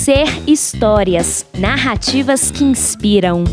Ser Histórias narrativas que inspiram.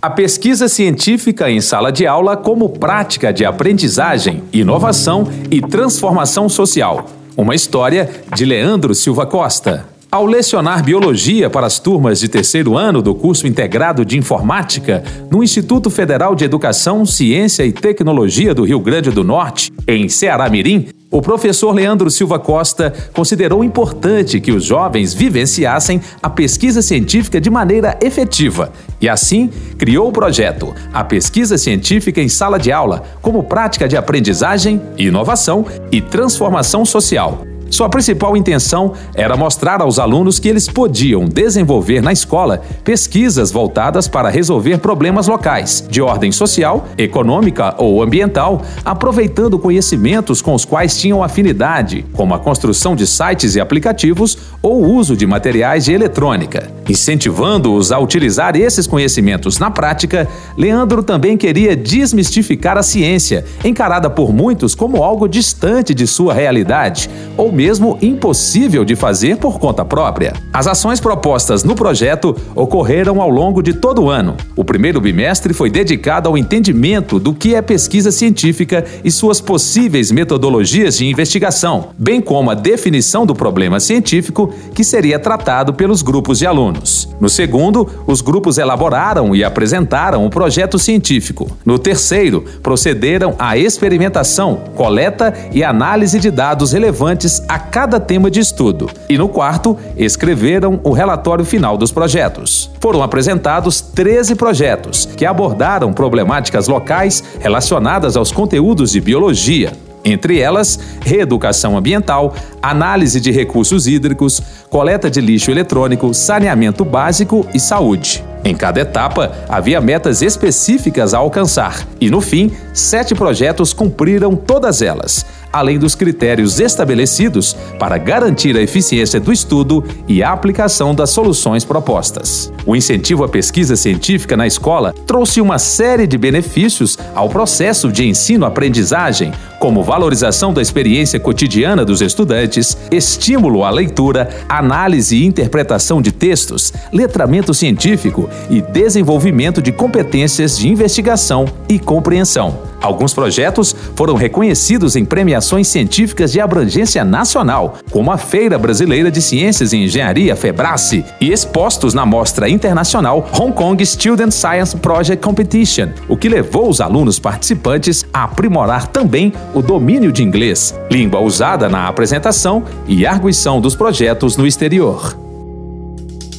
A pesquisa científica em sala de aula como prática de aprendizagem, inovação e transformação social. Uma história de Leandro Silva Costa. Ao lecionar biologia para as turmas de terceiro ano do curso integrado de informática no Instituto Federal de Educação, Ciência e Tecnologia do Rio Grande do Norte, em Ceará Mirim, o professor Leandro Silva Costa considerou importante que os jovens vivenciassem a pesquisa científica de maneira efetiva e, assim, criou o projeto A Pesquisa Científica em Sala de Aula como prática de aprendizagem, inovação e transformação social. Sua principal intenção era mostrar aos alunos que eles podiam desenvolver na escola pesquisas voltadas para resolver problemas locais, de ordem social, econômica ou ambiental, aproveitando conhecimentos com os quais tinham afinidade, como a construção de sites e aplicativos ou o uso de materiais de eletrônica. Incentivando-os a utilizar esses conhecimentos na prática, Leandro também queria desmistificar a ciência, encarada por muitos como algo distante de sua realidade, ou mesmo impossível de fazer por conta própria. As ações propostas no projeto ocorreram ao longo de todo o ano. O primeiro bimestre foi dedicado ao entendimento do que é pesquisa científica e suas possíveis metodologias de investigação, bem como a definição do problema científico que seria tratado pelos grupos de alunos. No segundo, os grupos elaboraram e apresentaram o projeto científico. No terceiro, procederam à experimentação, coleta e análise de dados relevantes a cada tema de estudo. E no quarto, escreveram o relatório final dos projetos. Foram apresentados 13 projetos que abordaram problemáticas locais relacionadas aos conteúdos de biologia, entre elas, reeducação ambiental, análise de recursos hídricos, coleta de lixo eletrônico, saneamento básico e saúde. Em cada etapa, havia metas específicas a alcançar, e no fim, sete projetos cumpriram todas elas, além dos critérios estabelecidos para garantir a eficiência do estudo e a aplicação das soluções propostas. O incentivo à pesquisa científica na escola trouxe uma série de benefícios ao processo de ensino-aprendizagem, como valorização da experiência cotidiana dos estudantes, estímulo à leitura, análise e interpretação de textos, letramento científico e desenvolvimento de competências de investigação e compreensão. Alguns projetos foram reconhecidos em premiações científicas de abrangência nacional, como a Feira Brasileira de Ciências e Engenharia FEBRACE, e expostos na mostra internacional Hong Kong Student Science Project Competition, o que levou os alunos participantes a aprimorar também o domínio de inglês, língua usada na apresentação e arguição dos projetos no exterior.